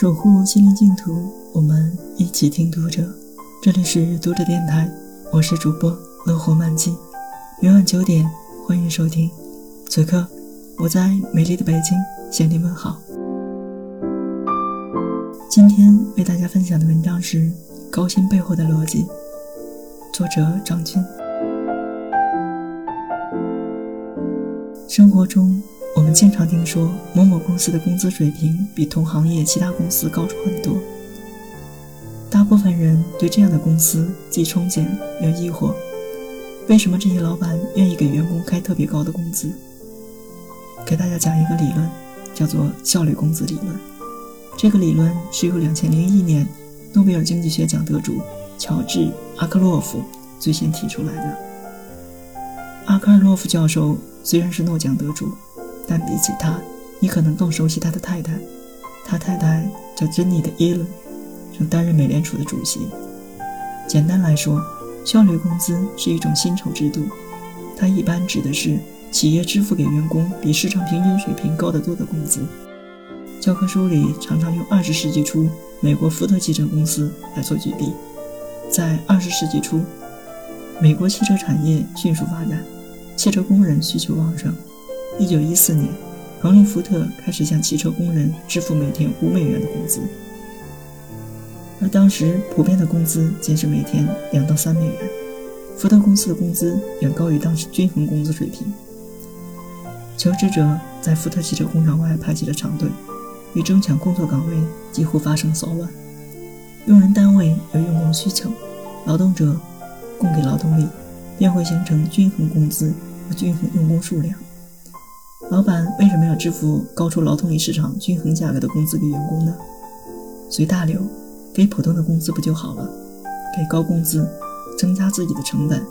守护心灵净土，我们一起听读者。这里是读者电台，我是主播乐活漫记。每晚九点，欢迎收听。此刻，我在美丽的北京向你问好。今天为大家分享的文章是《高薪背后的逻辑》，作者张军。生活中，我们经常听说某某公司的工资水平比同行业其他公司高出很多。大部分人对这样的公司既憧憬又疑惑：为什么这些老板愿意给员工开特别高的工资？给大家讲一个理论，叫做效率工资理论。这个理论是由2001年诺贝尔经济学奖得主乔治·阿克洛夫最先提出来的。阿克洛夫教授虽然是诺奖得主。但比起他，你可能更熟悉他的太太。他太太叫珍妮的耶伦，曾担任美联储的主席。简单来说，效率工资是一种薪酬制度，它一般指的是企业支付给员工比市场平均水平高得多的工资。教科书里常常用二十世纪初美国福特汽车公司来做举例。在二十世纪初，美国汽车产业迅速发展，汽车工人需求旺盛。一九一四年，亨利·福特开始向汽车工人支付每天五美元的工资，而当时普遍的工资仅是每天两到三美元。福特公司的工资远高于当时均衡工资水平。求职者在福特汽车工厂外排起了长队，与争抢工作岗位几乎发生骚乱。用人单位有用工需求，劳动者供给劳动力，便会形成均衡工资和均衡用工数量。老板为什么要支付高出劳动力市场均衡价格的工资给员工呢？随大流，给普通的工资不就好了？给高工资，增加自己的成本，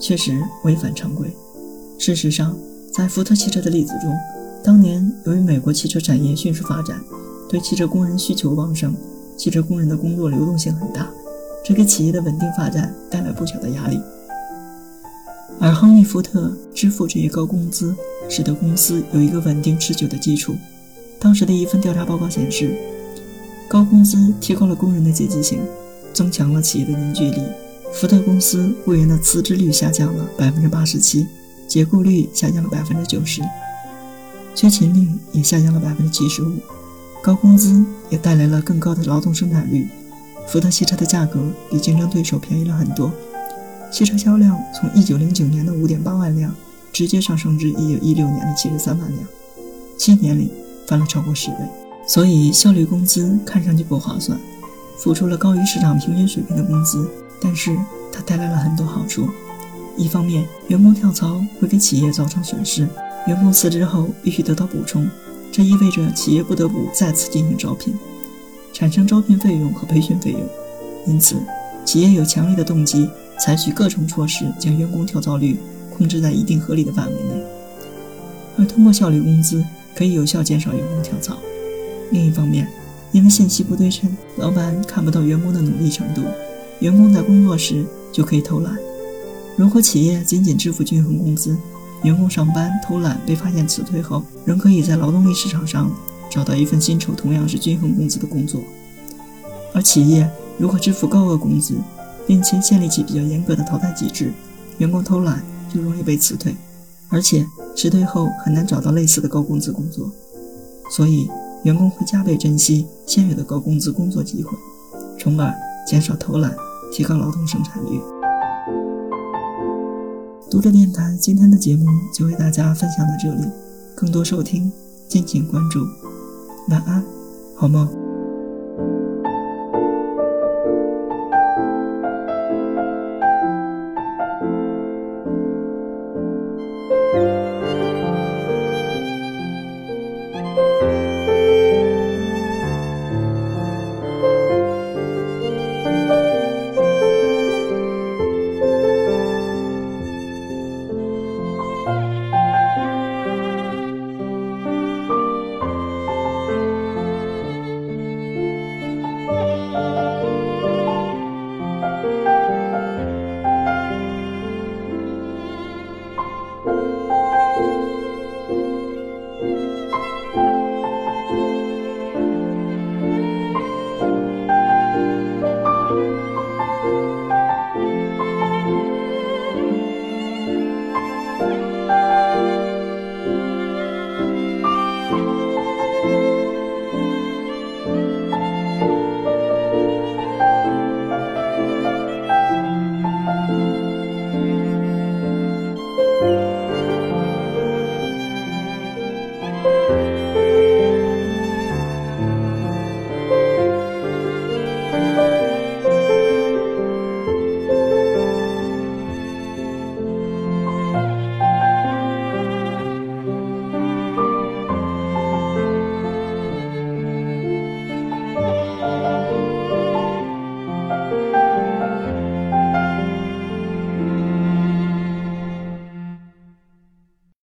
确实违反常规。事实上，在福特汽车的例子中，当年由于美国汽车产业迅速发展，对汽车工人需求旺盛，汽车工人的工作流动性很大，这给企业的稳定发展带来不小的压力。而亨利·福特支付这些高工资，使得公司有一个稳定持久的基础。当时的一份调查报告显示，高工资提高了工人的积极性，增强了企业的凝聚力。福特公司雇员的辞职率下降了百分之八十七，解雇率下降了百分之九十，缺勤率也下降了百分之七十五。高工资也带来了更高的劳动生产率，福特汽车的价格比竞争对手便宜了很多。汽车销量从一九零九年的五点八万辆直接上升至一九一六年的七十三万辆，七年里翻了超过十倍。所以效率工资看上去不划算，付出了高于市场平均水平的工资，但是它带来了很多好处。一方面，员工跳槽会给企业造成损失，员工辞职后必须得到补充，这意味着企业不得不再次进行招聘，产生招聘费用和培训费用，因此企业有强烈的动机。采取各种措施，将员工跳槽率控制在一定合理的范围内，而通过效率工资可以有效减少员工跳槽。另一方面，因为信息不对称，老板看不到员工的努力程度，员工在工作时就可以偷懒。如果企业仅仅支付均衡工资，员工上班偷懒被发现辞退后，仍可以在劳动力市场上找到一份薪酬同样是均衡工资的工作。而企业如果支付高额工资，并且建立起比较严格的淘汰机制，员工偷懒就容易被辞退，而且辞退后很难找到类似的高工资工作，所以员工会加倍珍惜现有的高工资工作机会，从而减少偷懒，提高劳动生产率。读者电台今天的节目就为大家分享到这里，更多收听敬请关注，晚安，好梦。